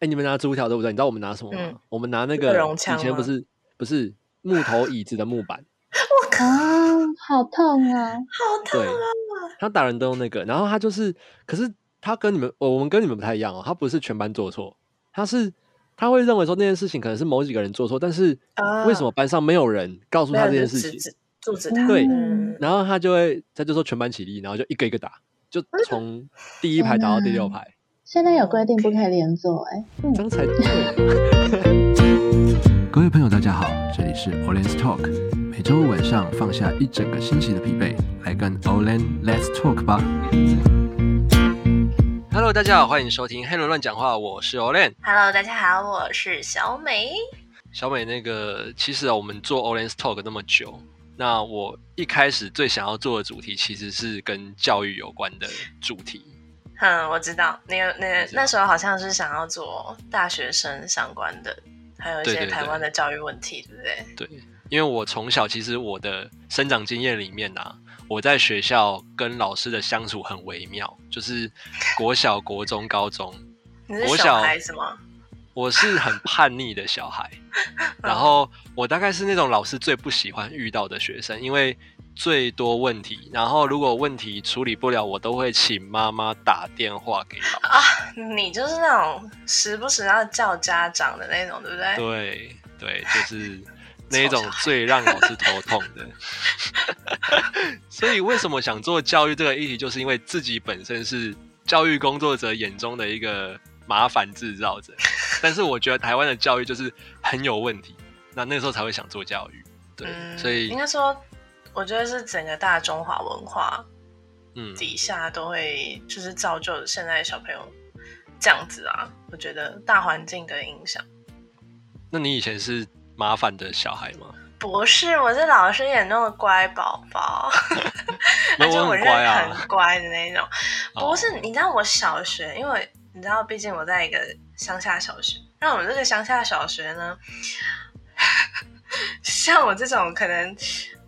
哎，你们拿竹条对不对？你知道我们拿什么吗？嗯、我们拿那个以前不是不是木头椅子的木板。我靠，好痛啊！好痛啊！他打人都用那个，然后他就是，可是他跟你们，我们跟你们不太一样哦。他不是全班做错，他是他会认为说那件事情可能是某几个人做错，但是为什么班上没有人告诉他这件事情？阻止他。对，然后他就会他就说全班起立，然后就一个一个打，就从第一排打到第六排。现在有规定不可以连坐，哎，这样才对。各位朋友，大家好，这里是 Olen's Talk，每周五晚上放下一整个星期的疲惫，来跟 Olen Let's Talk 吧。Hello，大家好，欢迎收听黑人乱讲话，我是 Olen。Hello，大家好，我是小美。小美，那个其实啊，我们做 Olen's Talk 那么久，那我一开始最想要做的主题其实是跟教育有关的主题。嗯，我知道，那个那那时候好像是想要做大学生相关的，还有一些台湾的教育问题，对，不对？对，因为我从小其实我的生长经验里面呢、啊，我在学校跟老师的相处很微妙，就是国小、国中、高中。你是小孩子吗？我是很叛逆的小孩，然后我大概是那种老师最不喜欢遇到的学生，因为。最多问题，然后如果问题处理不了，我都会请妈妈打电话给老师。啊，你就是那种时不时要叫家长的那种，对不对？对对，就是那一种最让老师头痛的。所以为什么想做教育这个议题，就是因为自己本身是教育工作者眼中的一个麻烦制造者。但是我觉得台湾的教育就是很有问题，那那时候才会想做教育。对，嗯、所以应该说。我觉得是整个大中华文化，嗯，底下都会就是造就现在小朋友这样子啊。我觉得大环境的影响。那你以前是麻烦的小孩吗？不是，我是老师眼中的乖宝宝，而且我是很乖的那种。不是，你知道我小学，因为你知道，毕竟我在一个乡下小学。那我们这个乡下小学呢，像我这种可能。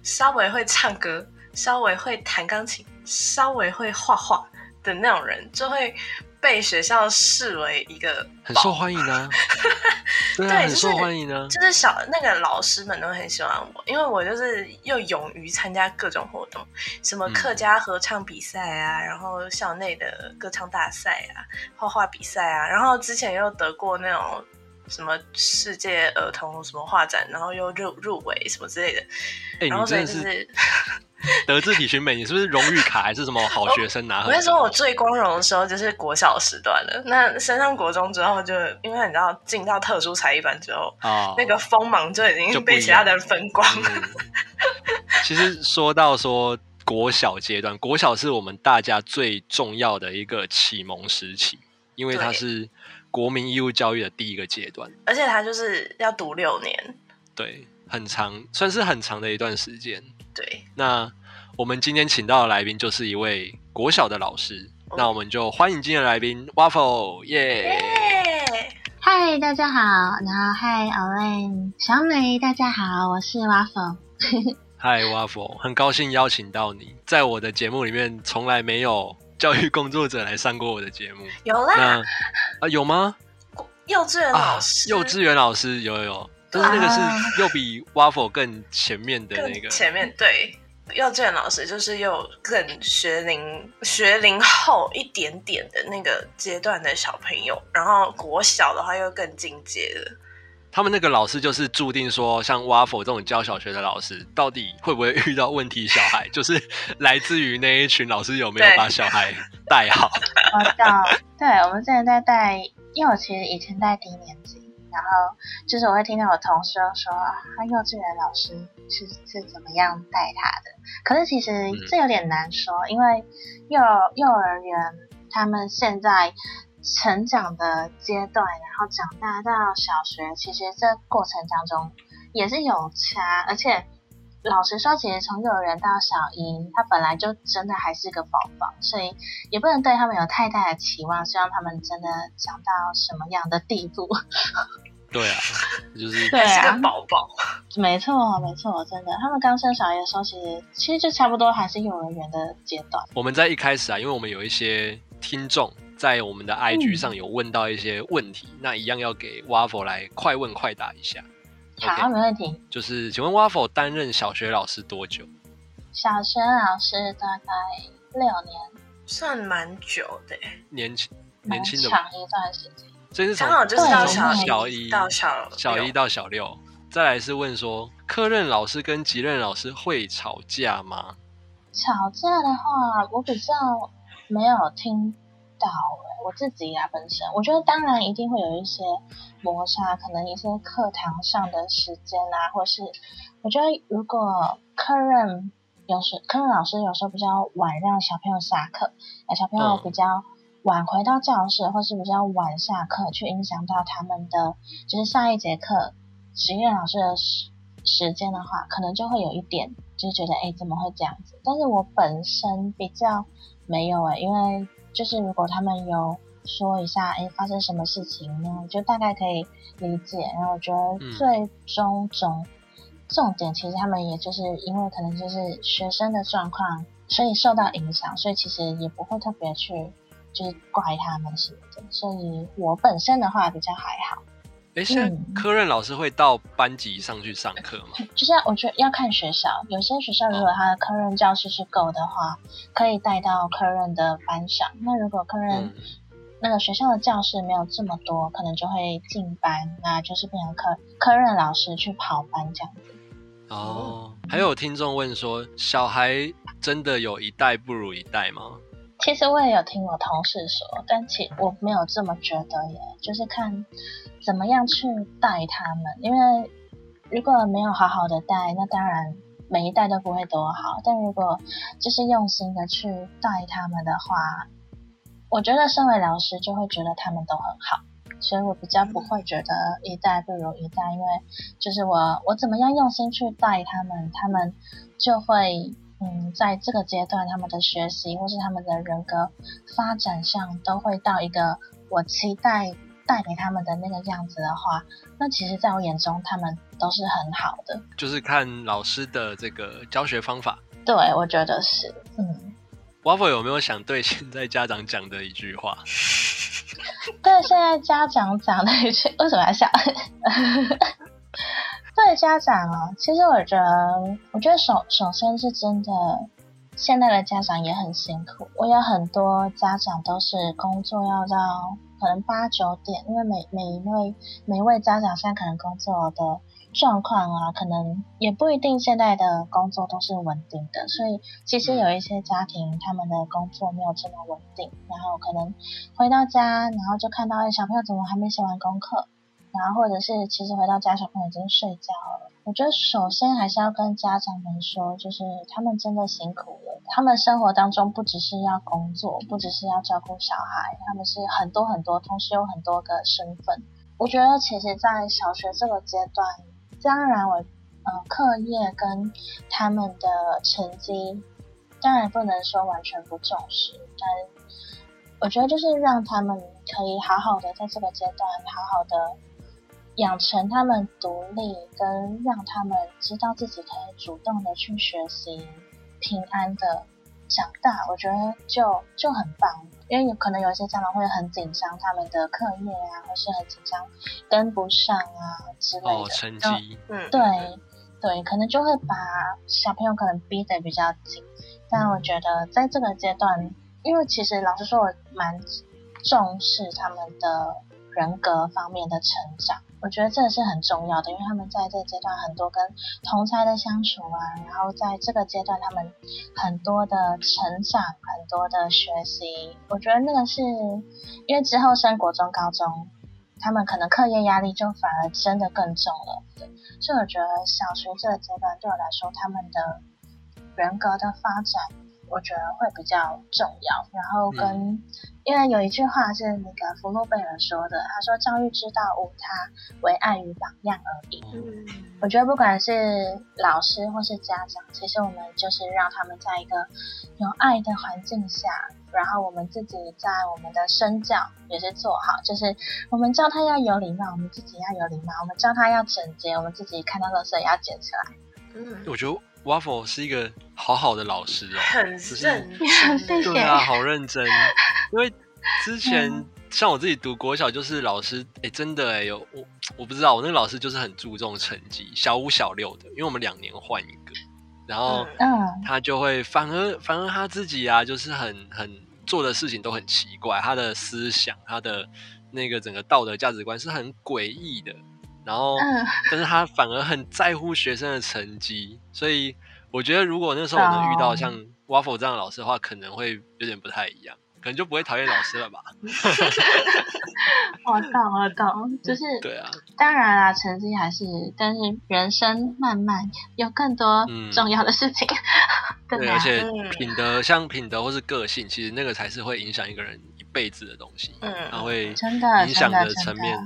稍微会唱歌，稍微会弹钢琴，稍微会画画的那种人，就会被学校视为一个很受欢迎啊。对，很受欢迎啊。就是小那个老师们都很喜欢我，因为我就是又勇于参加各种活动，什么客家合唱比赛啊，嗯、然后校内的歌唱大赛啊，画画比赛啊，然后之前又得过那种。什么世界儿童什么画展，然后又入入围什么之类的。哎、欸，然后所以就是，你真的是 德智体群美，你是不是荣誉卡还是什么好学生拿？我跟你说，我最光荣的时候就是国小时段了。那升上国中之后就，就因为你知道进到特殊才艺班之后，哦、那个锋芒就已经被其他的人分光了。嗯、其实说到说国小阶段，国小是我们大家最重要的一个启蒙时期，因为它是。国民义务教育的第一个阶段，而且他就是要读六年，对，很长，算是很长的一段时间。对，那我们今天请到的来宾就是一位国小的老师，哦、那我们就欢迎今天的来宾 Waffle，耶！嗨，大家好，然后嗨，Olen，小美，大家好，我是 Waffle。嗨，Waffle，很高兴邀请到你，在我的节目里面从来没有。教育工作者来上过我的节目，有啦，啊有吗？幼稚园老师，啊、幼稚园老师有有。有，但是那个是又比 Waffle 更前面的那个。前面对，幼稚园老师就是又更学龄学龄后一点点的那个阶段的小朋友，然后国小的话又更进阶的。他们那个老师就是注定说，像 Waffle 这种教小学的老师，到底会不会遇到问题小孩？就是来自于那一群老师有没有把小孩带好？我知道，对，我们之前在带，因为我其实以前带低年级，然后就是我会听到我同事说，他幼稚园老师是是怎么样带他的。可是其实这有点难说，嗯、因为幼幼儿园他们现在。成长的阶段，然后长大到小学，其实这过程当中也是有差。而且老实说，其实从幼儿园到小一，他本来就真的还是个宝宝，所以也不能对他们有太大的期望，希望他们真的长到什么样的地步。对啊，就是对啊，宝宝，没错没错，真的，他们刚生小一的时候，其实其实就差不多还是幼儿园的阶段。我们在一开始啊，因为我们有一些听众。在我们的 IG 上有问到一些问题，嗯、那一样要给 Waffle 来快问快答一下。好，okay, 没问题。就是，请问 Waffle 担任小学老师多久？小学老师大概六年，算蛮久的。年轻，年轻的长一段时间。这是从刚好就是到小一小一到小小一到小六。再来是问说，科任老师跟级任老师会吵架吗？吵架的话，我比较没有听到。我自己呀、啊，本身我觉得当然一定会有一些摩擦，可能一些课堂上的时间啊，或是我觉得如果客人有时客人老师有时候比较晚让小朋友下课，哎小朋友比较晚回到教室，嗯、或是比较晚下课，去影响到他们的就是下一节课实验老师的时时间的话，可能就会有一点就是觉得哎怎么会这样子？但是我本身比较没有哎、欸，因为。就是如果他们有说一下，哎，发生什么事情呢？就大概可以理解。然后我觉得最终重重点，其实他们也就是因为可能就是学生的状况，所以受到影响，所以其实也不会特别去就是怪他们什么的。所以我本身的话比较还好。哎，现在科任老师会到班级上去上课吗？嗯，就是我觉得要看学校，有些学校如果他的科任教室是够的话，可以带到科任的班上。那如果科任那个学校的教室没有这么多，可能就会进班，那就是变成科科任老师去跑班这样子。哦，还有听众问说，小孩真的有一代不如一代吗？其实我也有听我同事说，但其我没有这么觉得耶，就是看怎么样去带他们。因为如果没有好好的带，那当然每一代都不会多好。但如果就是用心的去带他们的话，我觉得身为老师就会觉得他们都很好，所以我比较不会觉得一代不如一代，因为就是我我怎么样用心去带他们，他们就会。嗯，在这个阶段，他们的学习或是他们的人格发展上，都会到一个我期待带给他们的那个样子的话，那其实在我眼中，他们都是很好的。就是看老师的这个教学方法。对，我觉得是。嗯，Waffle 有没有想对现在家长讲的一句话？对现在家长讲的一句，为什么要笑？对家长啊，其实我觉得，我觉得首首先是真的，现在的家长也很辛苦。我有很多家长都是工作要到可能八九点，因为每每一位每一位家长现在可能工作的状况啊，可能也不一定现在的工作都是稳定的，所以其实有一些家庭他们的工作没有这么稳定，然后可能回到家，然后就看到小朋友怎么还没写完功课。然后或者是其实回到家，小朋友已经睡觉了。我觉得首先还是要跟家长们说，就是他们真的辛苦了。他们生活当中不只是要工作，不只是要照顾小孩，他们是很多很多，同时有很多个身份。我觉得其实，在小学这个阶段，当然我呃课业跟他们的成绩，当然不能说完全不重视，但我觉得就是让他们可以好好的在这个阶段好好的。养成他们独立，跟让他们知道自己可以主动的去学习，平安的长大，我觉得就就很棒。因为有可能有些家长会很紧张他们的课业啊，或是很紧张跟不上啊之类的。哦，成绩。嗯，对对，可能就会把小朋友可能逼得比较紧。但我觉得在这个阶段，因为其实老实说，我蛮重视他们的人格方面的成长。我觉得这个是很重要的，因为他们在这个阶段很多跟同侪的相处啊，然后在这个阶段他们很多的成长，很多的学习，我觉得那个是因为之后升国中、高中，他们可能课业压力就反而真的更重了。所以我觉得小学这个阶段对我来说，他们的人格的发展。我觉得会比较重要，然后跟，嗯、因为有一句话是那个福洛贝尔说的，他说教育之道无他，唯爱与榜样而已。嗯，我觉得不管是老师或是家长，其实我们就是让他们在一个有爱的环境下，然后我们自己在我们的身教也是做好，就是我们教他要有礼貌，我们自己要有礼貌，我们教他要整洁，我们自己看到垃圾也要捡起来。嗯，我觉得。Waffle 是一个好好的老师哦，很 认真，对啊，好认真。因为之前像我自己读国小，就是老师，哎、欸，真的哎，有我我不知道，我那个老师就是很注重成绩，小五小六的，因为我们两年换一个，然后他就会反而反而他自己啊，就是很很做的事情都很奇怪，他的思想，他的那个整个道德价值观是很诡异的，然后但是他反而很在乎学生的成绩，所以我觉得如果那时候我能遇到像 Waffle 这样的老师的话，可能会有点不太一样。可能就不会讨厌老师了吧？我懂，我懂，就是对啊。当然啦，成绩还是，但是人生漫漫，有更多重要的事情。嗯、对，而且品德，像品德或是个性，其实那个才是会影响一个人一辈子的东西。嗯，它会影响的层面。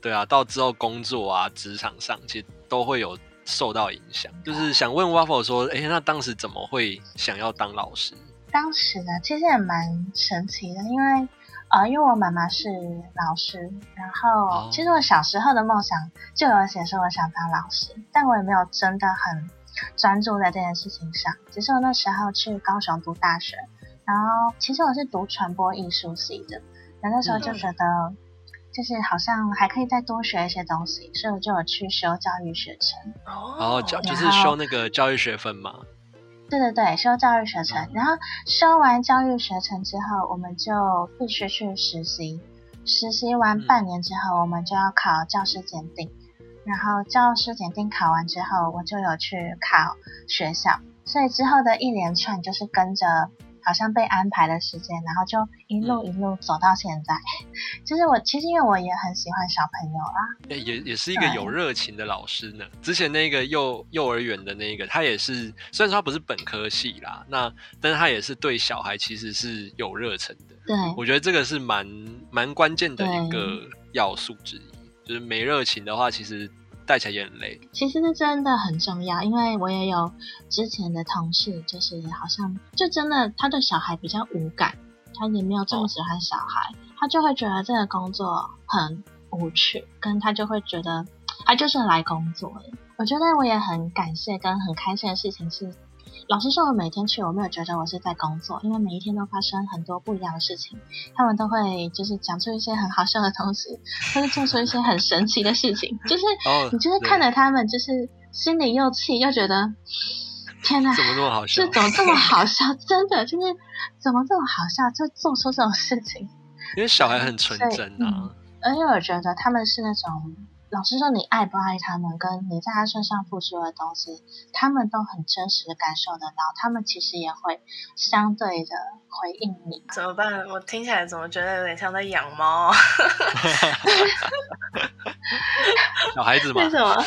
对啊，到之后工作啊，职场上，其实都会有受到影响。就是想问 Waffle 说，哎，那当时怎么会想要当老师？当时呢，其实也蛮神奇的，因为呃，因为我妈妈是老师，然后其实我小时候的梦想就有写说我想当老师，但我也没有真的很专注在这件事情上。只是我那时候去高雄读大学，然后其实我是读传播艺术系的，那那时候就觉得就是好像还可以再多学一些东西，所以我就有去修教育学程。哦，教就是修那个教育学分嘛。对对对，修教育学程，然后修完教育学程之后，我们就必须去实习。实习完半年之后，我们就要考教师检定。然后教师检定考完之后，我就有去考学校。所以之后的一连串就是跟着。好像被安排的时间，然后就一路一路走到现在。其实、嗯、我其实因为我也很喜欢小朋友啊，也也是一个有热情的老师呢。之前那个幼幼儿园的那个，他也是虽然说他不是本科系啦，那但是他也是对小孩其实是有热忱的。对，我觉得这个是蛮蛮关键的一个要素之一，就是没热情的话，其实。带起来也很累，其实是真的很重要，因为我也有之前的同事，就是好像就真的他对小孩比较无感，他也没有这么喜欢小孩，他就会觉得这个工作很无趣，跟他就会觉得他就是来工作的。我觉得我也很感谢跟很开心的事情是。老实说，我每天去，我没有觉得我是在工作，因为每一天都发生很多不一样的事情。他们都会就是讲出一些很好笑的东西，或者做出一些很神奇的事情，就是、oh, 你就是看着他们，就是心里又气又觉得天哪，怎么这么好笑？这怎么这么好笑？真的就是怎么这么好笑，就做出这种事情。因为小孩很纯真啊、嗯，而且我觉得他们是那种。老师说，你爱不爱他们，跟你在他身上付出的东西，他们都很真实的感受得到。他们其实也会相对的回应你。怎么办？我听起来怎么觉得有点像在养猫？小孩子嘛。为什么？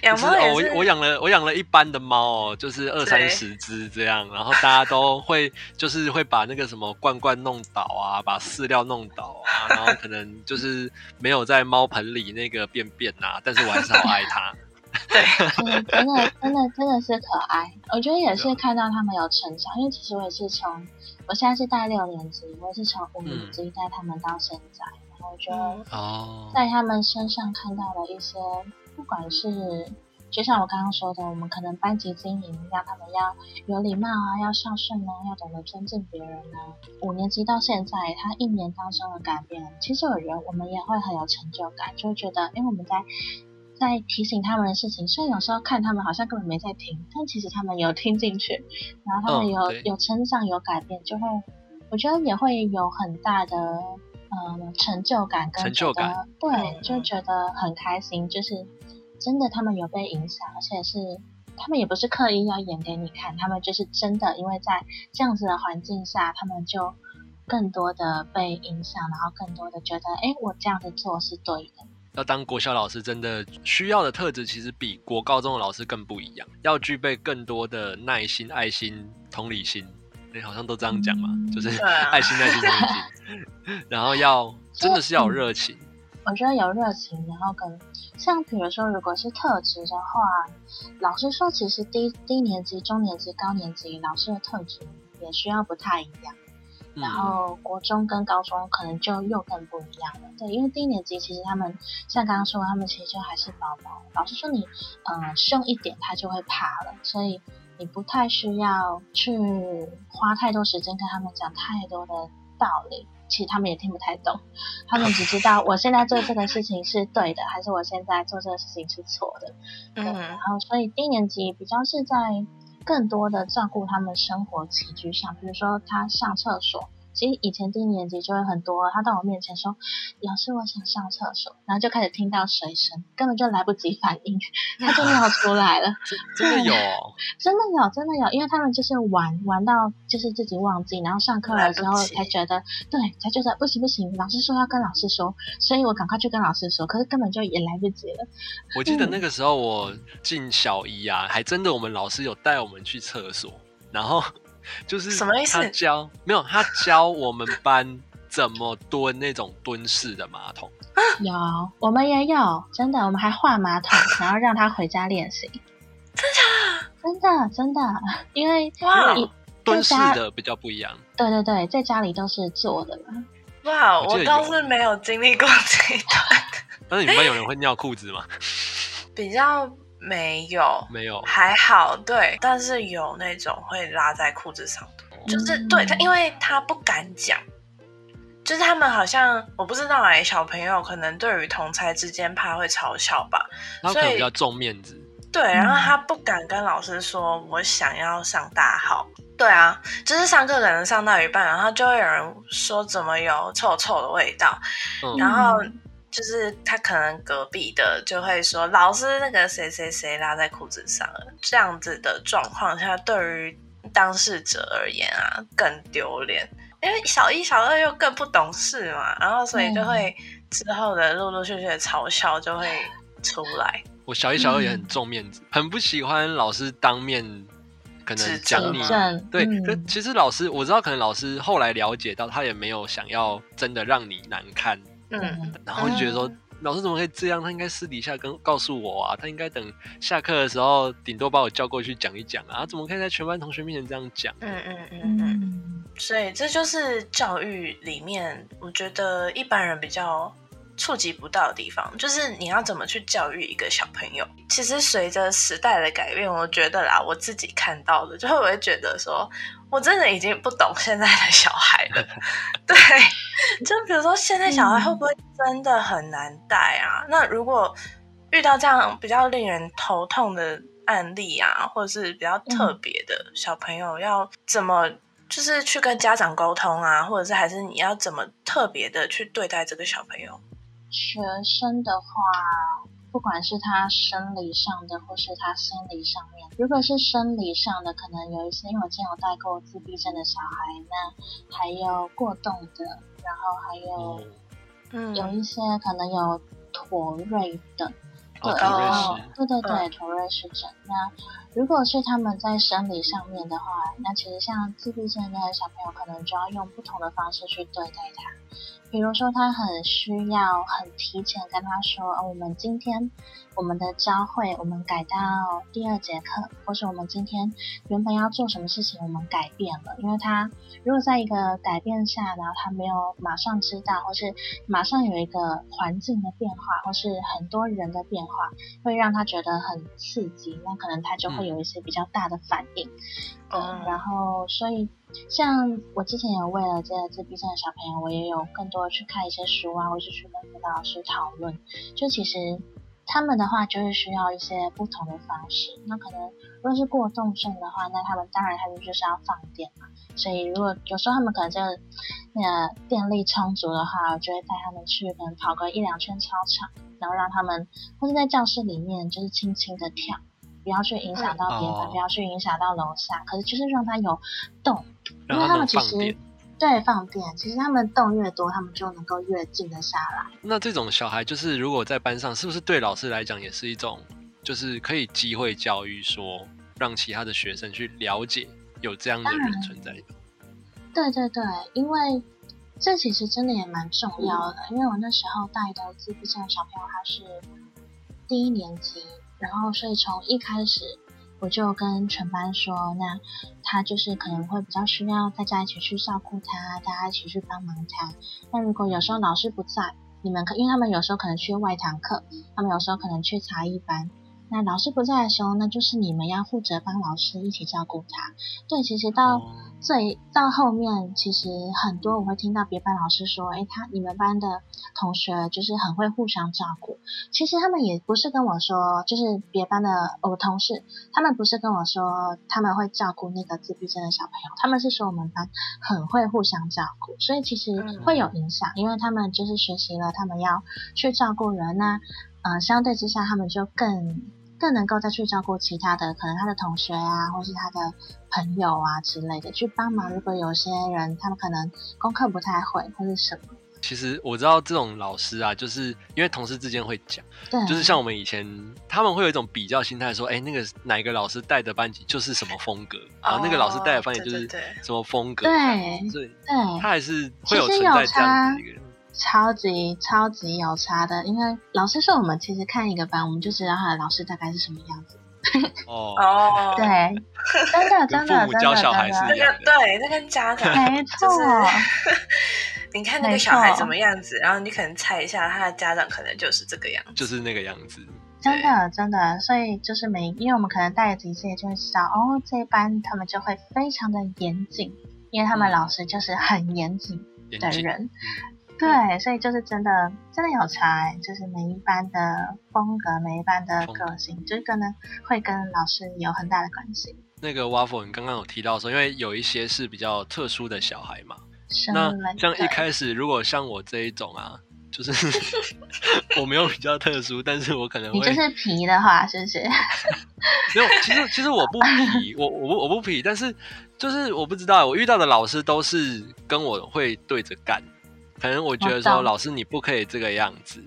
养猫也是、哦、我我养了我养了一般的猫哦，就是二三十只这样，然后大家都会就是会把那个什么罐罐弄倒啊，把饲料弄倒啊，然后可能就是没有在猫盆里那个便便啊，但是我还是好爱它。对，真的真的真的真的是可爱。我觉得也是看到他们有成长，因为其实我也是从我现在是带六年级，我也是从五年级带他们到现在，嗯、然后我觉得在他们身上看到了一些。不管是就像我刚刚说的，我们可能班级经营，让他们要有礼貌啊，要孝顺啊，要懂得尊敬别人啊。五年级到现在，他一年当中的改变，其实我觉得我们也会很有成就感，就会觉得，因为我们在在提醒他们的事情，虽然有时候看他们好像根本没在听，但其实他们有听进去，然后他们有、哦、有成长有改变，就会我觉得也会有很大的嗯成就感跟成就感，对，嗯、就觉得很开心，就是。真的，他们有被影响，而且是他们也不是刻意要演给你看，他们就是真的，因为在这样子的环境下，他们就更多的被影响，然后更多的觉得，哎，我这样子做是对的。要当国小老师，真的需要的特质其实比国高中的老师更不一样，要具备更多的耐心、爱心、同理心。你好像都这样讲嘛，嗯、就是爱心、耐心、同理心，然后要真的是要有热情。我觉得有热情，然后跟像比如说，如果是特质的话，老师说，其实低低年级、中年级、高年级老师的特质也需要不太一样。嗯、然后国中跟高中可能就又更不一样了。对，因为低年级其实他们像刚刚说，他们其实就还是宝宝。老师说你，你呃凶一点，他就会怕了，所以你不太需要去花太多时间跟他们讲太多的道理。其实他们也听不太懂，他们只知道我现在做这个事情是对的，还是我现在做这个事情是错的。对，嗯，然后所以低年级比较是在更多的照顾他们生活起居上，比如说他上厕所。其实以前低年级就会很多，他到我面前说：“老师，我想上厕所。”然后就开始听到水声，根本就来不及反应，他就尿出来了。真的有、哦，真的有，真的有，因为他们就是玩玩到就是自己忘记，然后上课了之后才觉得，对，才觉得不行不行，老师说要跟老师说，所以我赶快去跟老师说，可是根本就也来不及了。我记得那个时候我进小一啊，还真的我们老师有带我们去厕所，然后。就是什么意思？他教没有，他教我们班怎么蹲那种蹲式的马桶。有，我们也有，真的，我们还画马桶，然后让他回家练习。真的？真的，真的，因为哇，蹲式的比较不一样。对对对，在家里都是坐的嘛。哇，我倒是没有经历过这一段。但是你们班有人会尿裤子吗？比较。没有，没有，还好，对，但是有那种会拉在裤子上的，就是对他，因为他不敢讲，就是他们好像我不知道哎，小朋友可能对于同才之间怕会嘲笑吧，他可能比较重面子，对，然后他不敢跟老师说我想要上大号，对啊，就是上课可能上到一半，然后就会有人说怎么有臭臭的味道，嗯、然后。就是他可能隔壁的就会说，老师那个谁谁谁拉在裤子上了，这样子的状况下，对于当事者而言啊，更丢脸，因为小一、小二又更不懂事嘛，然后所以就会之后的陆陆续续的嘲笑就会出来。我小一、小二也很重面子，嗯、很不喜欢老师当面可能讲你。对，嗯、可其实老师我知道，可能老师后来了解到，他也没有想要真的让你难堪。嗯，然后就觉得说，老师怎么可以这样？他应该私底下跟告诉我啊，他应该等下课的时候，顶多把我叫过去讲一讲啊，怎么可以在全班同学面前这样讲？嗯嗯嗯嗯。所以这就是教育里面，我觉得一般人比较触及不到的地方，就是你要怎么去教育一个小朋友。其实随着时代的改变，我觉得啦，我自己看到的，就会我会觉得说。我真的已经不懂现在的小孩了，对，就比如说现在小孩会不会真的很难带啊？嗯、那如果遇到这样比较令人头痛的案例啊，或者是比较特别的小朋友，要怎么就是去跟家长沟通啊？或者是还是你要怎么特别的去对待这个小朋友？学生的话。不管是他生理上的，或是他心理上面，如果是生理上的，可能有一些，因为我之前有带过自闭症的小孩，那还有过动的，然后还有，嗯，有一些可能有妥瑞的，对，然后对对对，妥瑞氏症。那如果是他们在生理上面的话，那其实像自闭症的小朋友，可能就要用不同的方式去对待他。比如说，他很需要很提前跟他说，哦，我们今天我们的教会我们改到第二节课，或是我们今天原本要做什么事情，我们改变了。因为他如果在一个改变下，然后他没有马上知道，或是马上有一个环境的变化，或是很多人的变化，会让他觉得很刺激，那可能他就会有一些比较大的反应。嗯，嗯，然后所以。像我之前有为了这个自闭症的小朋友，我也有更多去看一些书啊，或是去跟辅导老师讨论。就其实他们的话，就是需要一些不同的方式。那可能如果是过动症的话，那他们当然他们就是要放电嘛。所以如果有时候他们可能就那个电力充足的话，我就会带他们去可能跑个一两圈操场，然后让他们或是在教室里面就是轻轻的跳。不要去影响到别人，哦、不要去影响到楼下。可是就是让他有动，因为他们其实对方便，其实他们动越多，他们就能够越静得下来。那这种小孩，就是如果在班上，是不是对老师来讲也是一种，就是可以机会教育，说让其他的学生去了解有这样的人存在的？对对对，因为这其实真的也蛮重要的。嗯、因为我那时候带的自闭症小朋友，他是第一年级。然后，所以从一开始我就跟全班说，那他就是可能会比较需要大家一起去照顾他，大家一起去帮忙他。那如果有时候老师不在，你们可因为他们有时候可能去外堂课，他们有时候可能去才艺班，那老师不在的时候，那就是你们要负责帮老师一起照顾他。对，其实到最到后面，其实很多我会听到别班老师说，诶，他你们班的同学就是很会互相照顾。其实他们也不是跟我说，就是别班的我同事，他们不是跟我说他们会照顾那个自闭症的小朋友，他们是说我们班很会互相照顾，所以其实会有影响，因为他们就是学习了，他们要去照顾人呐、啊，呃，相对之下他们就更。更能够再去照顾其他的，可能他的同学啊，或是他的朋友啊之类的，去帮忙。如果有些人他们可能功课不太会，或是什么。其实我知道这种老师啊，就是因为同事之间会讲，对，就是像我们以前他们会有一种比较心态，说，哎，那个哪一个老师带的班级就是什么风格，然后那个老师带的班级就是什么风格，对，对，对，他还是会有存在这样子一个人。超级超级有差的，因为老师说我们其实看一个班，我们就知道他的老师大概是什么样子。哦哦，对，真的真的真的真的，教小孩是一样的，对，那跟家长没错。你看那个小孩怎么样子，然后你可能猜一下他的家长可能就是这个样子，就是那个样子。真的真的，所以就是每，因为我们可能带几届就会知道，哦，这一班他们就会非常的严谨，因为他们老师就是很严谨的人。对，所以就是真的，真的有差，就是每一班的风格，每一班的个性，就是可能会跟老师有很大的关系。那个 Waffle，你刚刚有提到说，因为有一些是比较特殊的小孩嘛，那像一开始如果像我这一种啊，就是 我没有比较特殊，但是我可能会你就是皮的话，是不是？没有，其实其实我不皮，我我不我不皮，但是就是我不知道，我遇到的老师都是跟我会对着干。可能我觉得说，老师你不可以这个样子，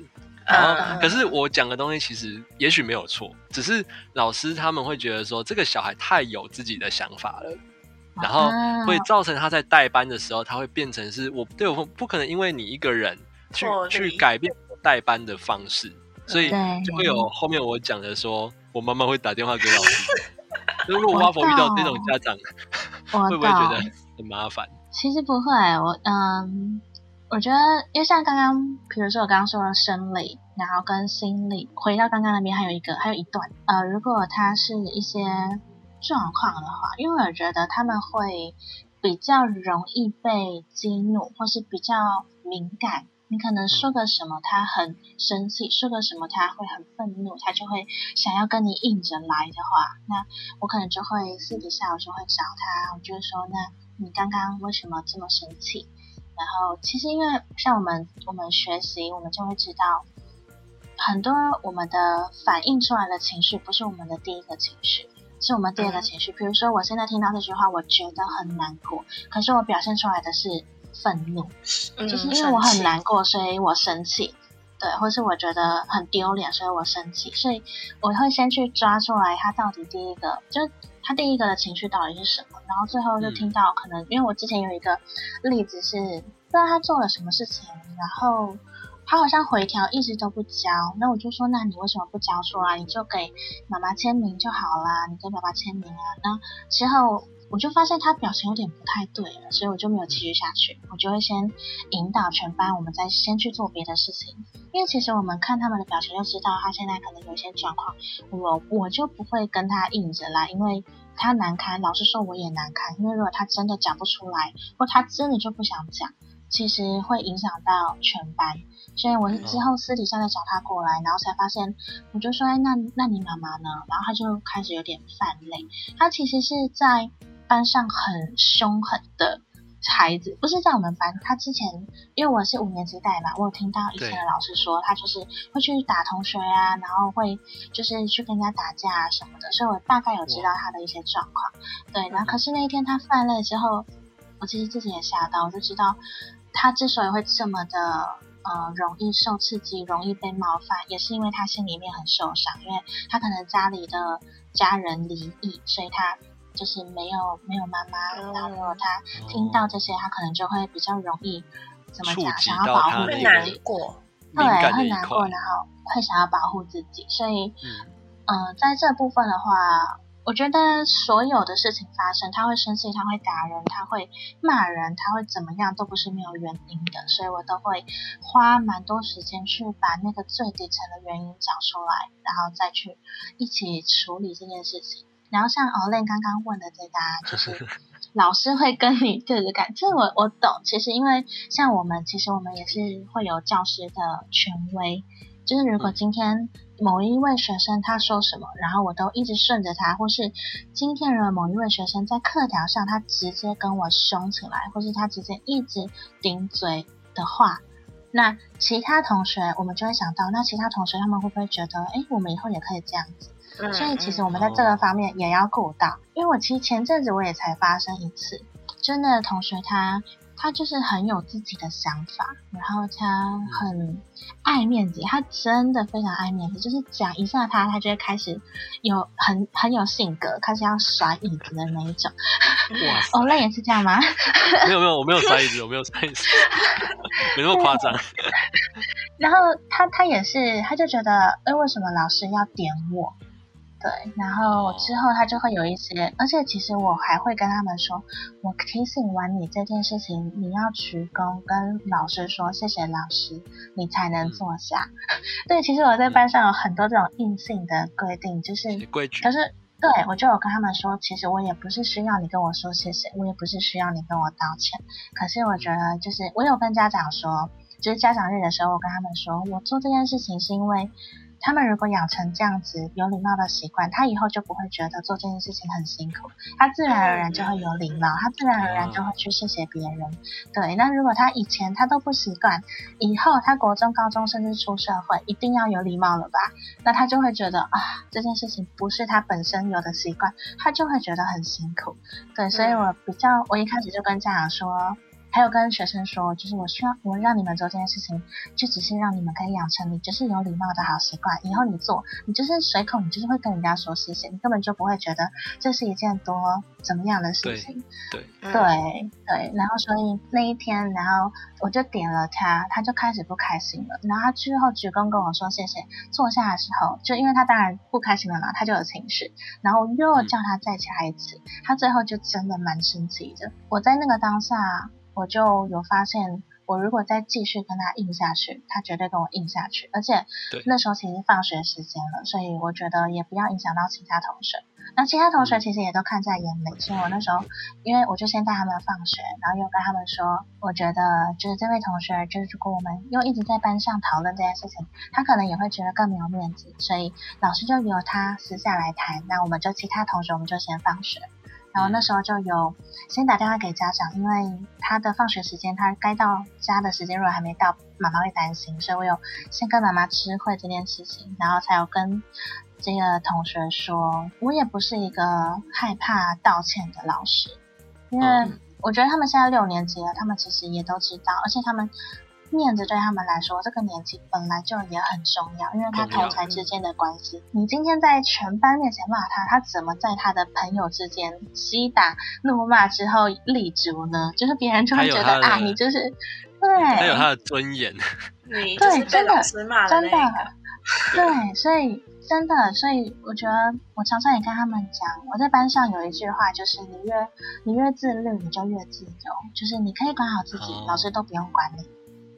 然后可是我讲的东西其实也许没有错，只是老师他们会觉得说，这个小孩太有自己的想法了，然后会造成他在带班的时候，他会变成是我对我不可能因为你一个人去去改变带班的方式，所以就会有后面我讲的说，我妈妈会打电话给老师，如果 Waffle 遇到这种家长，会不会觉得很麻烦？其实不会，我嗯。我觉得，因为像刚刚，比如说我刚刚说的生理，然后跟心理，回到刚刚那边还有一个，还有一段，呃，如果他是一些状况的话，因为我觉得他们会比较容易被激怒，或是比较敏感。你可能说个什么，他很生气；说个什么，他会很愤怒，他就会想要跟你硬着来的话，那我可能就会私底下我就会找他，我就会说，那你刚刚为什么这么生气？然后，其实因为像我们我们学习，我们就会知道，很多我们的反映出来的情绪，不是我们的第一个情绪，是我们第二个情绪。比如说，我现在听到这句话，我觉得很难过，可是我表现出来的是愤怒，就是因为我很难过，所以我生气，对，或是我觉得很丢脸，所以我生气，所以我会先去抓出来，他到底第一个就。他第一个的情绪到底是什么？然后最后就听到可能，嗯、因为我之前有一个例子是，不知道他做了什么事情，然后他好像回条一直都不交，那我就说，那你为什么不交出来？你就给妈妈签名就好啦，你跟爸爸签名啊。那之后。我就发现他表情有点不太对了，所以我就没有继续下去。我就会先引导全班，我们再先去做别的事情。因为其实我们看他们的表情就知道他现在可能有一些状况。我我就不会跟他硬着来，因为他难堪，老师说我也难堪。因为如果他真的讲不出来，或他真的就不想讲，其实会影响到全班。所以我是之后私底下再找他过来，然后才发现，我就说，哎，那那你妈妈呢？然后他就开始有点泛泪。他其实是在班上很凶狠的孩子，不是在我们班。他之前因为我是五年级带嘛，我有听到以前的老师说，他就是会去打同学啊，然后会就是去跟人家打架啊什么的。所以我大概有知道他的一些状况。对，然后可是那一天他犯了之后，我其实自己也吓到，我就知道他之所以会这么的。呃，容易受刺激，容易被冒犯，也是因为他心里面很受伤，因为他可能家里的家人离异，所以他就是没有没有妈妈，嗯、然后如果他听到这些，他可能就会比较容易怎么讲，想要保护自己，难过，对，会难过，然后会想要保护自己，所以，嗯、呃，在这部分的话，我觉得所有的事情发生，他会生气，他会打人，他会骂人，他会怎么样，都不是没有原因的，所以我都会花蛮多时间去把那个最底层的原因找出来，然后再去一起处理这件事情。然后像 Olen 刚刚问的这个，就 是老师会跟你对着干，这我我懂。其实因为像我们，其实我们也是会有教师的权威。就是如果今天某一位学生他说什么，然后我都一直顺着他，或是今天如果某一位学生在课堂上他直接跟我凶起来，或是他直接一直顶嘴的话，那其他同学我们就会想到，那其他同学他们会不会觉得，哎，我们以后也可以这样子？嗯，所以其实我们在这个方面也要顾到，因为我其实前阵子我也才发生一次，真的同学他。他就是很有自己的想法，然后他很爱面子，他真的非常爱面子，就是讲一下他，他就会开始有很很有性格，开始要甩椅子的那一种。哇，Olen 也是这样吗？没有没有，我没有甩椅子，我没有甩椅子，没那么夸张。然后他他也是，他就觉得，哎，为什么老师要点我？对，然后之后他就会有一些，而且其实我还会跟他们说，我提醒完你这件事情，你要鞠躬跟老师说谢谢老师，你才能坐下。对，其实我在班上有很多这种硬性的规定，就是规矩。可是对，我就有跟他们说，其实我也不是需要你跟我说谢谢，我也不是需要你跟我道歉。可是我觉得，就是我有跟家长说，就是家长日的时候，我跟他们说我做这件事情是因为。他们如果养成这样子有礼貌的习惯，他以后就不会觉得做这件事情很辛苦，他自然而然就会有礼貌，他自然而然就会去谢谢别人。对，那如果他以前他都不习惯，以后他国中、高中甚至出社会一定要有礼貌了吧？那他就会觉得啊，这件事情不是他本身有的习惯，他就会觉得很辛苦。对，所以我比较，我一开始就跟家长说。还有跟学生说，就是我需要我让你们做这件事情，就只是让你们可以养成你就是有礼貌的好习惯。以后你做，你就是随口，你就是会跟人家说谢谢，你根本就不会觉得这是一件多怎么样的事情。对对对对。然后所以那一天，然后我就点了他，他就开始不开心了。然后他之后鞠躬跟我说谢谢，坐下的时候，就因为他当然不开心了嘛，他就有情绪。然后又叫他再起来一次，他最后就真的蛮生气的。我在那个当下。我就有发现，我如果再继续跟他硬下去，他绝对跟我硬下去。而且那时候其实放学时间了，所以我觉得也不要影响到其他同学。那其他同学其实也都看在眼里，所以我那时候，因为我就先带他们放学，然后又跟他们说，我觉得就是这位同学，就是如果我们又一直在班上讨论这件事情，他可能也会觉得更没有面子，所以老师就由他私下来谈。那我们就其他同学，我们就先放学。然后那时候就有先打电话给家长，因为他的放学时间，他该到家的时间如果还没到，妈妈会担心，所以我有先跟妈妈知会这件事情，然后才有跟这个同学说，我也不是一个害怕道歉的老师，因为我觉得他们现在六年级了，他们其实也都知道，而且他们。面子对他们来说，这个年纪本来就也很重要，因为他同才之间的关系。你今天在全班面前骂他，他怎么在他的朋友之间嬉打怒骂之后立足呢？就是别人就会觉得啊，你就是对，还有他的尊严。你对，真的，真的，对，所以真的，所以我觉得我常常也跟他们讲，我在班上有一句话，就是你越你越自律，你就越自由，就是你可以管好自己，哦、老师都不用管你。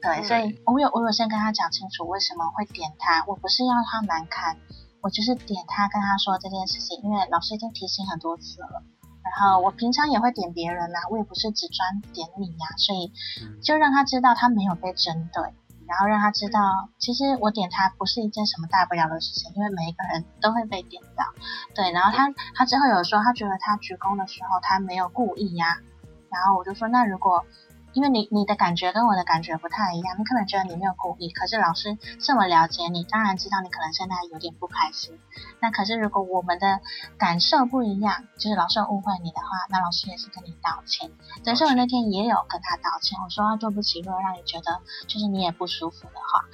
对，所以我有我有先跟他讲清楚为什么会点他，我不是要他难堪，我就是点他跟他说这件事情，因为老师已经提醒很多次了。然后我平常也会点别人啦，我也不是只专点你呀，所以就让他知道他没有被针对，然后让他知道其实我点他不是一件什么大不了的事情，因为每一个人都会被点到。对，然后他他之后有说他觉得他鞠躬的时候他没有故意呀，然后我就说那如果。因为你你的感觉跟我的感觉不太一样，你可能觉得你没有故意，可是老师这么了解你，当然知道你可能现在有点不开心。那可是如果我们的感受不一样，就是老师误会你的话，那老师也是跟你道歉。但是我那天也有跟他道歉，我说啊，对不起，如果让你觉得就是你也不舒服的话，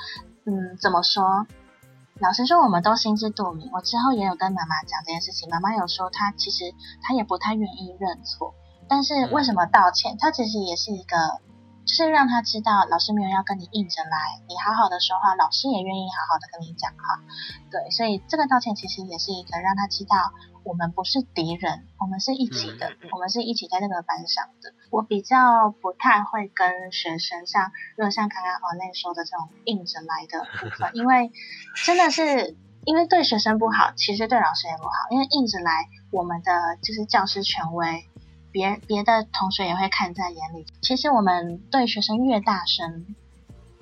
嗯，怎么说？老实说，我们都心知肚明。我之后也有跟妈妈讲这件事情，妈妈有说她其实她也不太愿意认错。但是为什么道歉？他其实也是一个，就是让他知道老师没有要跟你硬着来，你好好的说话，老师也愿意好好的跟你讲话。对，所以这个道歉其实也是一个让他知道我们不是敌人，我们是一起的，嗯、我们是一起在这个班上的。我比较不太会跟学生像，如果像刚刚 Olay 说的这种硬着来的部分，因为真的是因为对学生不好，其实对老师也不好，因为硬着来，我们的就是教师权威，别别的同学也会看在眼里。其实我们对学生越大声。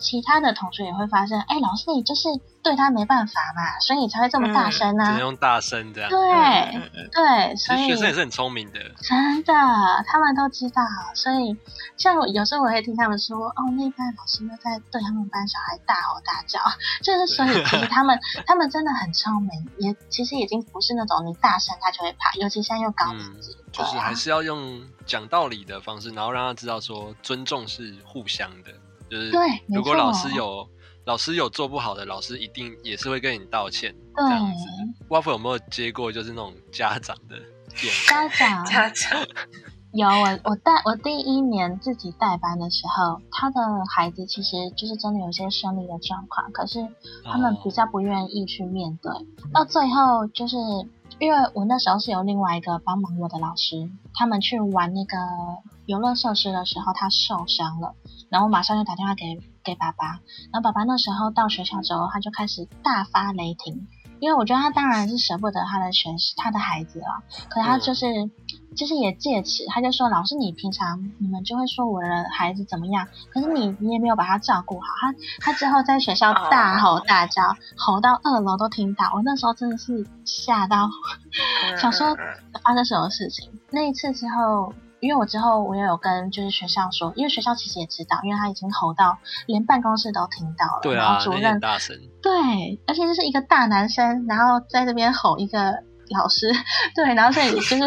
其他的同学也会发现，哎，老师你就是对他没办法嘛，所以你才会这么大声呢、啊。只能用大声这样。对、嗯、对，所以学生也是很聪明的。真的，他们都知道。所以像我有时候我会听他们说，哦，那班老师又在对他们班小孩大吼大叫，就是所以其实他们 他们真的很聪明，也其实已经不是那种你大声他就会怕，尤其现在又高年级、嗯，就是还是要用讲道理的方式，然后让他知道说尊重是互相的。就是，如果老师有老师有做不好的，老师一定也是会跟你道歉。这样子，Waffle 有没有接过就是那种家长的家长 家长有，我我带我第一年自己带班的时候，他的孩子其实就是真的有些生理的状况，可是他们比较不愿意去面对。哦、到最后，就是因为我那时候是有另外一个帮忙我的老师，他们去玩那个游乐设施的时候，他受伤了。然后马上就打电话给给爸爸，然后爸爸那时候到学校之后，他就开始大发雷霆，因为我觉得他当然是舍不得他的学他的孩子啊，可是他就是、嗯、就是也借此，他就说老师，你平常你们就会说我的孩子怎么样，可是你你也没有把他照顾好，他他之后在学校大吼大叫，哦、吼到二楼都听到，我那时候真的是吓到，想说发生什么事情，那一次之后。因为我之后我也有跟就是学校说，因为学校其实也知道，因为他已经吼到连办公室都听到了。对啊，然后主任大声。对，而且就是一个大男生，然后在这边吼一个老师，对，然后所以就是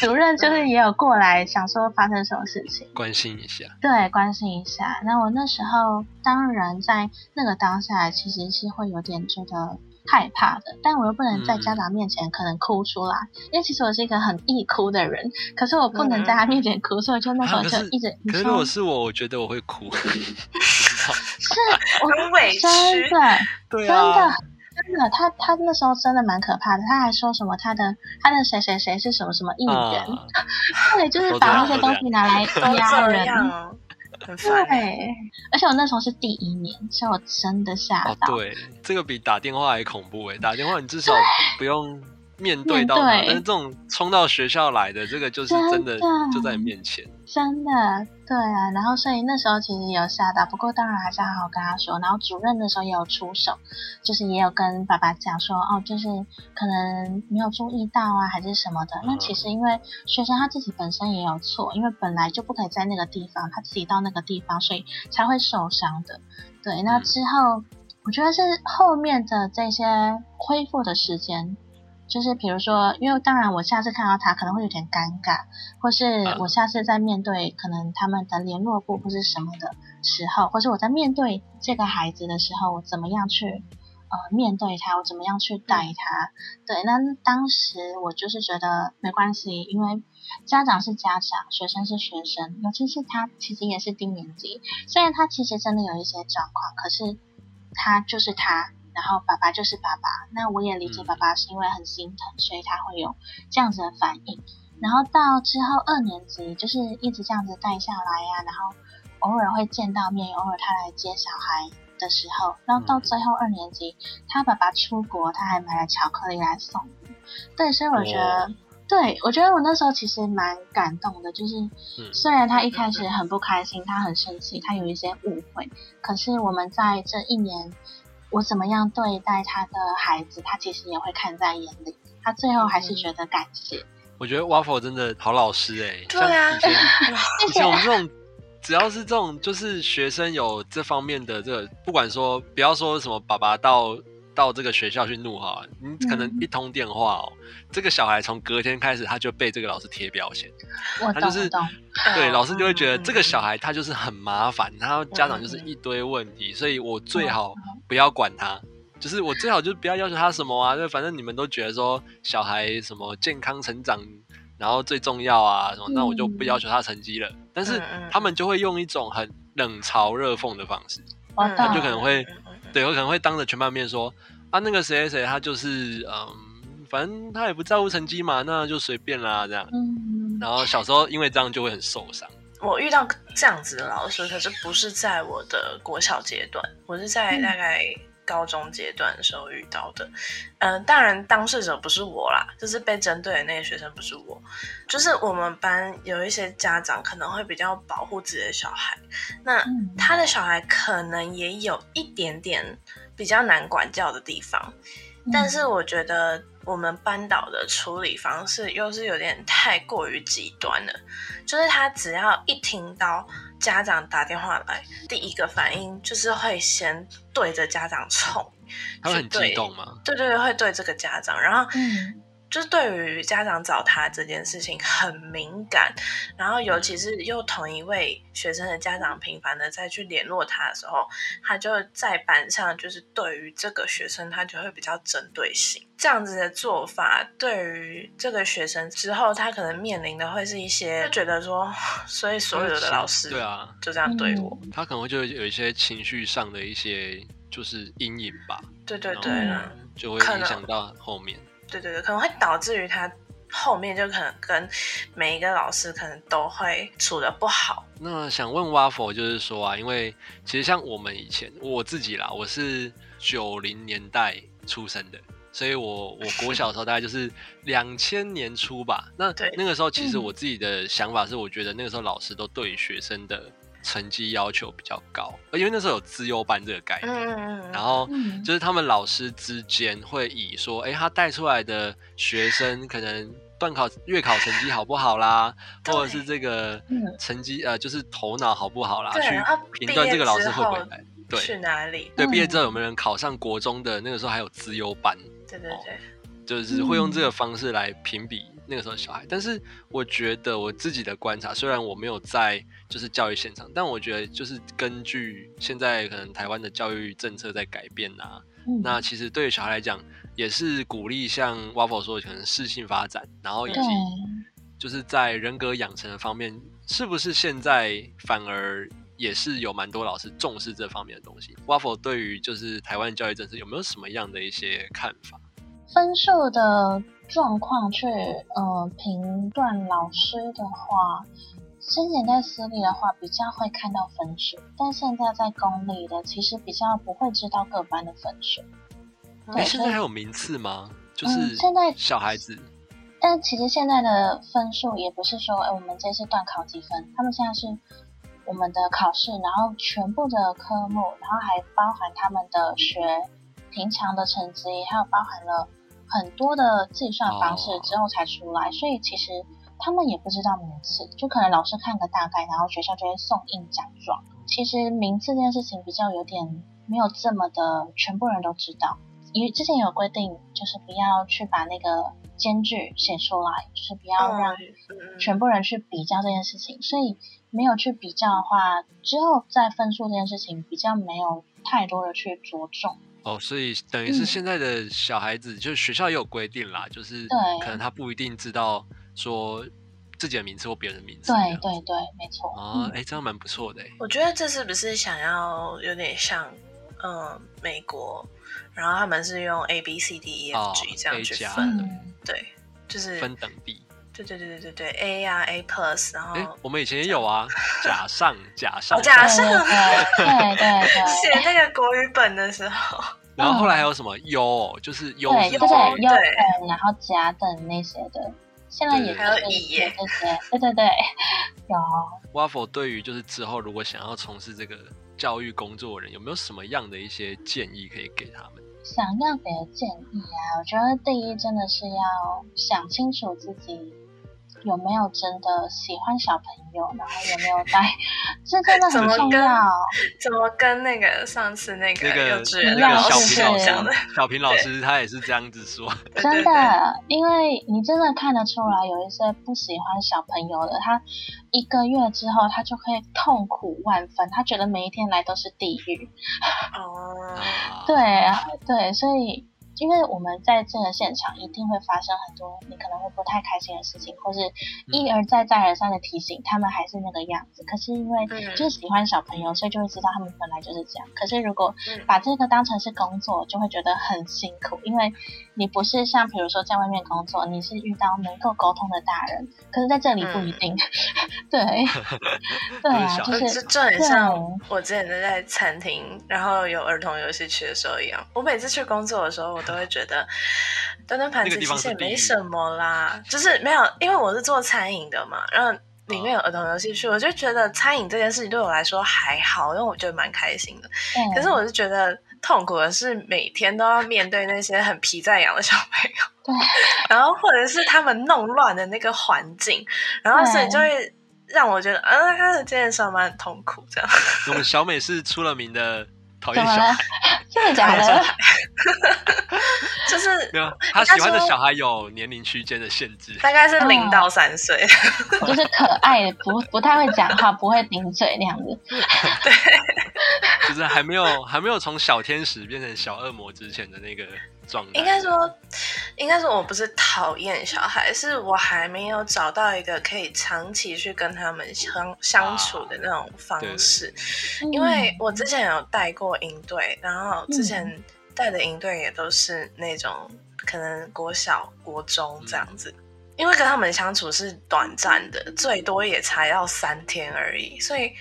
主任就是也有过来想说发生什么事情，关心一下。对，关心一下。那我那时候当然在那个当下其实是会有点觉得。害怕的，但我又不能在家长面前可能哭出来，嗯、因为其实我是一个很易哭的人，可是我不能在他面前哭，嗯、所以我就那时候就一直。可是，可是如果是我，我觉得我会哭。是，我很委屈。真的，对啊、真的，真的，他他那时候真的蛮可怕的，他还说什么他的他的谁谁谁是什么什么艺人，对、啊，就是把那些东西拿来压人。对，而且我那时候是第一年，所以我真的吓到。哦。对，这个比打电话还恐怖诶，打电话你至少不用面对到他，但是这种冲到学校来的，这个就是真的就在你面前。真的，对啊，然后所以那时候其实也有吓到，不过当然还是好好跟他说。然后主任的时候也有出手，就是也有跟爸爸讲说，哦，就是可能没有注意到啊，还是什么的。那其实因为学生他自己本身也有错，因为本来就不可以在那个地方，他自己到那个地方，所以才会受伤的。对，那之后我觉得是后面的这些恢复的时间。就是比如说，因为当然我下次看到他可能会有点尴尬，或是我下次在面对可能他们的联络部或是什么的时候，或是我在面对这个孩子的时候，我怎么样去呃面对他，我怎么样去带他？对，那当时我就是觉得没关系，因为家长是家长，学生是学生，尤其是他其实也是低年级，虽然他其实真的有一些状况，可是他就是他。然后爸爸就是爸爸，那我也理解爸爸是因为很心疼，嗯、所以他会有这样子的反应。然后到之后二年级，就是一直这样子带下来呀、啊，然后偶尔会见到面，偶尔他来接小孩的时候，然后到最后二年级，他爸爸出国，他还买了巧克力来送。对，所以我觉得，哦、对，我觉得我那时候其实蛮感动的，就是、嗯、虽然他一开始很不开心，他很生气，他有一些误会，可是我们在这一年。我怎么样对待他的孩子，他其实也会看在眼里。他最后还是觉得感谢。我觉得 Waffle 真的好老师哎、欸，对啊，以前 以前我们这种只要是这种就是学生有这方面的这个，不管说不要说什么爸爸到。到这个学校去怒哈，你可能一通电话哦，嗯、这个小孩从隔天开始他就被这个老师贴标签，他就是对老师就会觉得这个小孩他就是很麻烦，然后家长就是一堆问题，所以我最好不要管他，就是我最好就是不要要求他什么啊，就反正你们都觉得说小孩什么健康成长，然后最重要啊什么，那我就不要求他成绩了。但是他们就会用一种很冷嘲热讽的方式，他就可能会。对，我可能会当着全班面说啊，那个谁谁谁，他就是嗯，反正他也不在乎成绩嘛，那就随便啦这样。嗯，然后小时候因为这样就会很受伤。我遇到这样子的老师，可是不是在我的国小阶段，我是在大概高中阶段的时候遇到的。嗯、呃，当然当事者不是我啦，就是被针对的那个学生不是我，就是我们班有一些家长可能会比较保护自己的小孩，那他的小孩可能也有一点点比较难管教的地方，但是我觉得。我们班导的处理方式又是有点太过于极端了，就是他只要一听到家长打电话来，第一个反应就是会先对着家长冲，他会很激动吗？对对对，会对这个家长，然后。嗯就是对于家长找他这件事情很敏感，然后尤其是又同一位学生的家长频繁的再去联络他的时候，他就在班上就是对于这个学生他就会比较针对性。这样子的做法对于这个学生之后他可能面临的会是一些觉得说，所以所有的老师对啊就这样对我，他可能会就有一些情绪上的一些就是阴影吧。对对对，就会影响到后面。对对对，可能会导致于他后面就可能跟每一个老师可能都会处的不好。那想问 Waffle 就是说啊，因为其实像我们以前我自己啦，我是九零年代出生的，所以我我国小的时候大概就是两千年初吧。那那个时候其实我自己的想法是，我觉得那个时候老师都对于学生的。成绩要求比较高，因为那时候有资优班这个概念，嗯、然后就是他们老师之间会以说，哎、欸，他带出来的学生可能段考、月考成绩好不好啦，或者是这个成绩呃，就是头脑好不好啦，去评断这个老师会不会来，对，去哪里？对，毕业之后有没有人考上国中的？那个时候还有资优班，对对对、哦，就是会用这个方式来评比。那个时候小孩，但是我觉得我自己的观察，虽然我没有在就是教育现场，但我觉得就是根据现在可能台湾的教育政策在改变啊，嗯、那其实对于小孩来讲，也是鼓励像 Waffle 说的，可能适性发展，然后以及就是在人格养成的方面，是不是现在反而也是有蛮多老师重视这方面的东西？Waffle 对于就是台湾教育政策有没有什么样的一些看法？分数的。状况去呃评断老师的话，之前在私立的话比较会看到分数，但现在在公立的其实比较不会知道各班的分数。对，欸、现在还有名次吗？就是现在小孩子、嗯，但其实现在的分数也不是说，哎、欸，我们这次段考几分，他们现在是我们的考试，然后全部的科目，然后还包含他们的学平常的成绩，还有包含了。很多的计算方式之后才出来，oh. 所以其实他们也不知道名次，就可能老师看个大概，然后学校就会送印奖状。其实名次这件事情比较有点没有这么的全部人都知道，因为之前有规定，就是不要去把那个间距写出来，就是不要让全部人去比较这件事情。所以没有去比较的话，之后在分数这件事情比较没有太多的去着重。哦，所以等于是现在的小孩子，嗯、就是学校也有规定啦，就是可能他不一定知道说自己的名字或别人的名字。对对对，没错。哦，哎、欸，这样蛮不错的。我觉得这是不是想要有点像，嗯，美国，然后他们是用 A B C D E F G 这样去分，哦、对，就是分等比。对对对对对对，A 啊 A plus，然后、欸、我们以前也有啊，假上假上假上，对对对，写那个国语本的时候，然后后来还有什么优，就是优对对优等，然后甲等那些的，现在也还有乙对对对，有。Waffle 对于就是之后如果想要从事这个教育工作的人，有没有什么样的一些建议可以给他们？想要给的建议啊，我觉得第一真的是要想清楚自己。有没有真的喜欢小朋友？然后有没有带？这真的很重要。怎么跟那个上次那个幼稚园那个小平老师，小平老师他也是这样子说。真的，因为你真的看得出来，有一些不喜欢小朋友的，他一个月之后，他就会痛苦万分，他觉得每一天来都是地狱。哦。对啊，对，所以因为我们在这个现场一定会发生很多你可能会不太开心的事情，或是一而再再而三的提醒他们还是那个样子。可是因为就是喜欢小朋友，所以就会知道他们本来就是这样。可是如果把这个当成是工作，就会觉得很辛苦，因为你不是像比如说在外面工作，你是遇到能够沟通的大人，可是在这里不一定。嗯、对，对啊，就是就很像我之前在餐厅，然后有儿童游戏区的时候一样。我每次去工作的时候，我都会觉得端端盘子其实也没什么啦，就是没有，因为我是做餐饮的嘛，然后里面有儿童游戏区，我就觉得餐饮这件事情对我来说还好，因为我觉得蛮开心的。可是我是觉得痛苦的是每天都要面对那些很皮在痒的小朋友，然后或者是他们弄乱的那个环境，然后所以就会让我觉得，嗯，他的这件上班很痛苦。这样，我们小美是出了名的。讨厌小孩，真的假的？就是没有，他喜欢的小孩有年龄区间的限制，大概是零到三岁，就是可爱的，不不太会讲话，不会顶嘴那样子。对，就是还没有还没有从小天使变成小恶魔之前的那个。应该说，应该说，我不是讨厌小孩，是我还没有找到一个可以长期去跟他们相相处的那种方式。啊、因为我之前有带过营队，然后之前带的营队也都是那种可能国小、国中这样子。嗯、因为跟他们相处是短暂的，最多也才要三天而已，所以，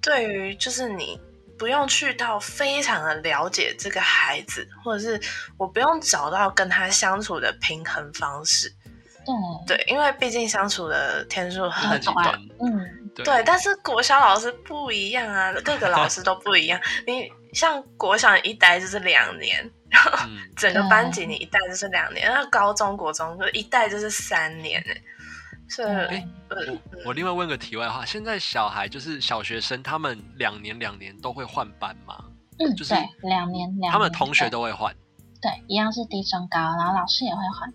对于就是你。不用去到非常的了解这个孩子，或者是我不用找到跟他相处的平衡方式。对，对，因为毕竟相处的天数很短。嗯，对，对。但是国小老师不一样啊，各个老师都不一样。你像国小一待就是两年，然后整个班级你一待就是两年，然后高中国中就一待就是三年。是，哎，我我另外问个题外话，现在小孩就是小学生，他们两年两年都会换班吗？嗯，就是两年两年，他们同学都会换。对，一样是低中高，然后老师也会换。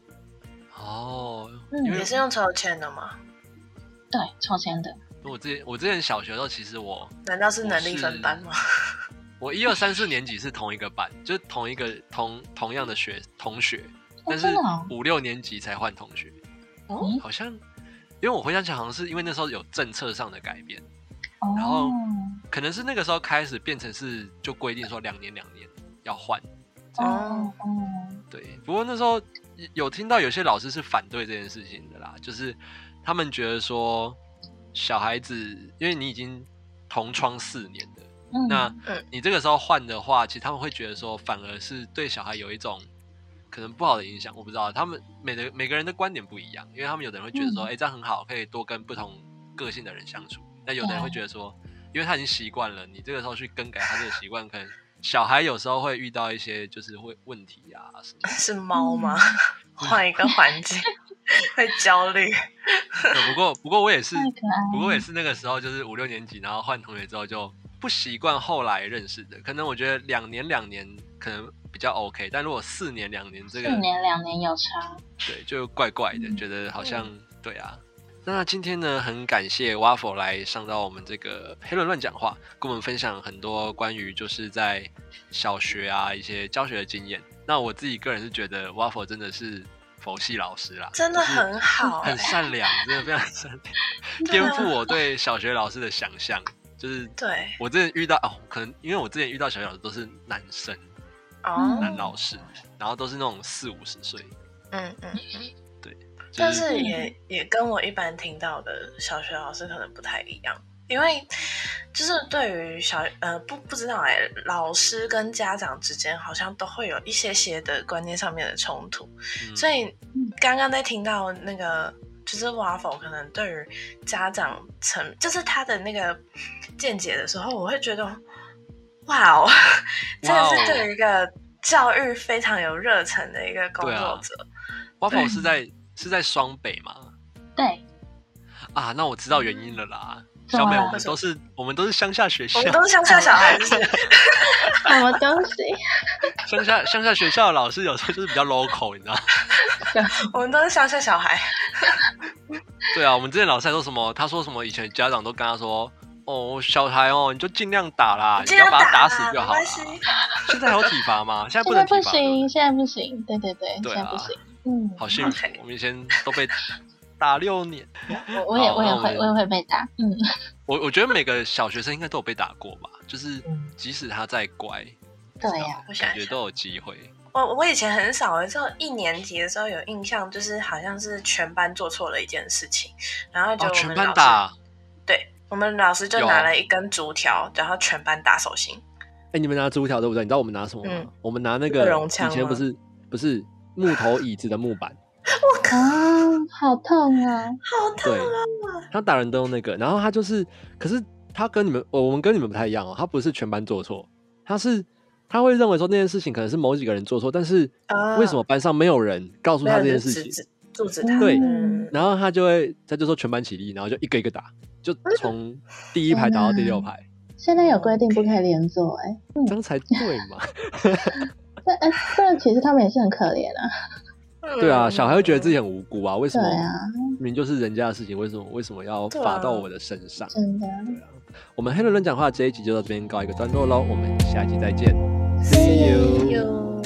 哦，嗯，也是用抽签的吗？对，抽签的。我之前我之前小学的时候，其实我难道是能力分班吗？我一二三四年级是同一个班，就是同一个同同样的学同学，但是五六年级才换同学。哦，好像。因为我回想起来，好像是因为那时候有政策上的改变，oh. 然后可能是那个时候开始变成是就规定说两年两年要换。哦，oh. 对。不过那时候有听到有些老师是反对这件事情的啦，就是他们觉得说小孩子，因为你已经同窗四年的，mm. 那你这个时候换的话，其实他们会觉得说反而是对小孩有一种。可能不好的影响，我不知道。他们每个每个人的观点不一样，因为他们有的人会觉得说，哎、嗯欸，这样很好，可以多跟不同个性的人相处。那有的人会觉得说，因为他已经习惯了，你这个时候去更改他这个习惯，可能小孩有时候会遇到一些就是会问题啊什么。是猫吗？换、嗯、一个环境会焦虑。不过不过我也是，不过我也是那个时候就是五六年级，然后换同学之后就不习惯后来认识的。可能我觉得两年两年可能。比较 OK，但如果四年两年这个四年两年有差，对，就怪怪的，嗯、觉得好像、嗯、对啊。那今天呢，很感谢 Waffle 来上到我们这个黑轮乱讲话，跟我们分享很多关于就是在小学啊一些教学的经验。那我自己个人是觉得 Waffle 真的是佛系老师啦，真的很好，很善良，真的非常善良，颠覆我对小学老师的想象。就是对我之前遇到哦，可能因为我之前遇到小学老师都是男生。男老师，然后都是那种四五十岁，嗯嗯。嗯，对，就是、但是也也跟我一般听到的小学老师可能不太一样，因为就是对于小呃不不知道哎、欸，老师跟家长之间好像都会有一些些的观念上面的冲突，嗯、所以刚刚在听到那个就是 Waffle 可能对于家长层就是他的那个见解的时候，我会觉得。哇哦，真的是对于一个教育非常有热忱的一个工作者。Waffle 是在是在双北吗？对。啊，那我知道原因了啦。小美，我们都是我们都是乡下学校，我们都是乡下小孩子。什么东西？乡下乡下学校的老师有时候就是比较 local，你知道吗？我们都是乡下小孩。对啊，我们之前老师还说什么？他说什么？以前家长都跟他说。哦，小孩哦，你就尽量打啦，你，不要把他打死就好了。现在还有体罚吗？现在不能体罚。现在不行，现在不行。对对对，对啊、现在不行。嗯，好幸福。我们以前都被打六年。我我也我也会我也会被打。嗯，我我觉得每个小学生应该都有被打过吧，就是即使他再乖，对呀，我感觉都有机会。我我以前很少，之后一年级的时候有印象，就是好像是全班做错了一件事情，然后就全班打。对，我们老师就拿了一根竹条，然后全班打手心。哎，你们拿竹条对不对？你知道我们拿什么吗？我们拿那个以前不是不是木头椅子的木板。我靠，好痛啊！好痛啊！他打人都用那个，然后他就是，可是他跟你们，我们跟你们不太一样哦。他不是全班做错，他是。他会认为说那件事情可能是某几个人做错，但是为什么班上没有人告诉他这件事情？阻止他。对，然后他就会，他就说全班起立，然后就一个一个打，就从第一排打到第六排。现在有规定不可以连坐，哎，这样才对嘛？这哎，这其实他们也是很可怜啊。对啊，小孩会觉得自己很无辜啊，为什么？明明就是人家的事情，为什么为什么要罚到我的身上？真的。我们黑人乱讲话这一集就到这边告一个段落喽，我们下一集再见。See you.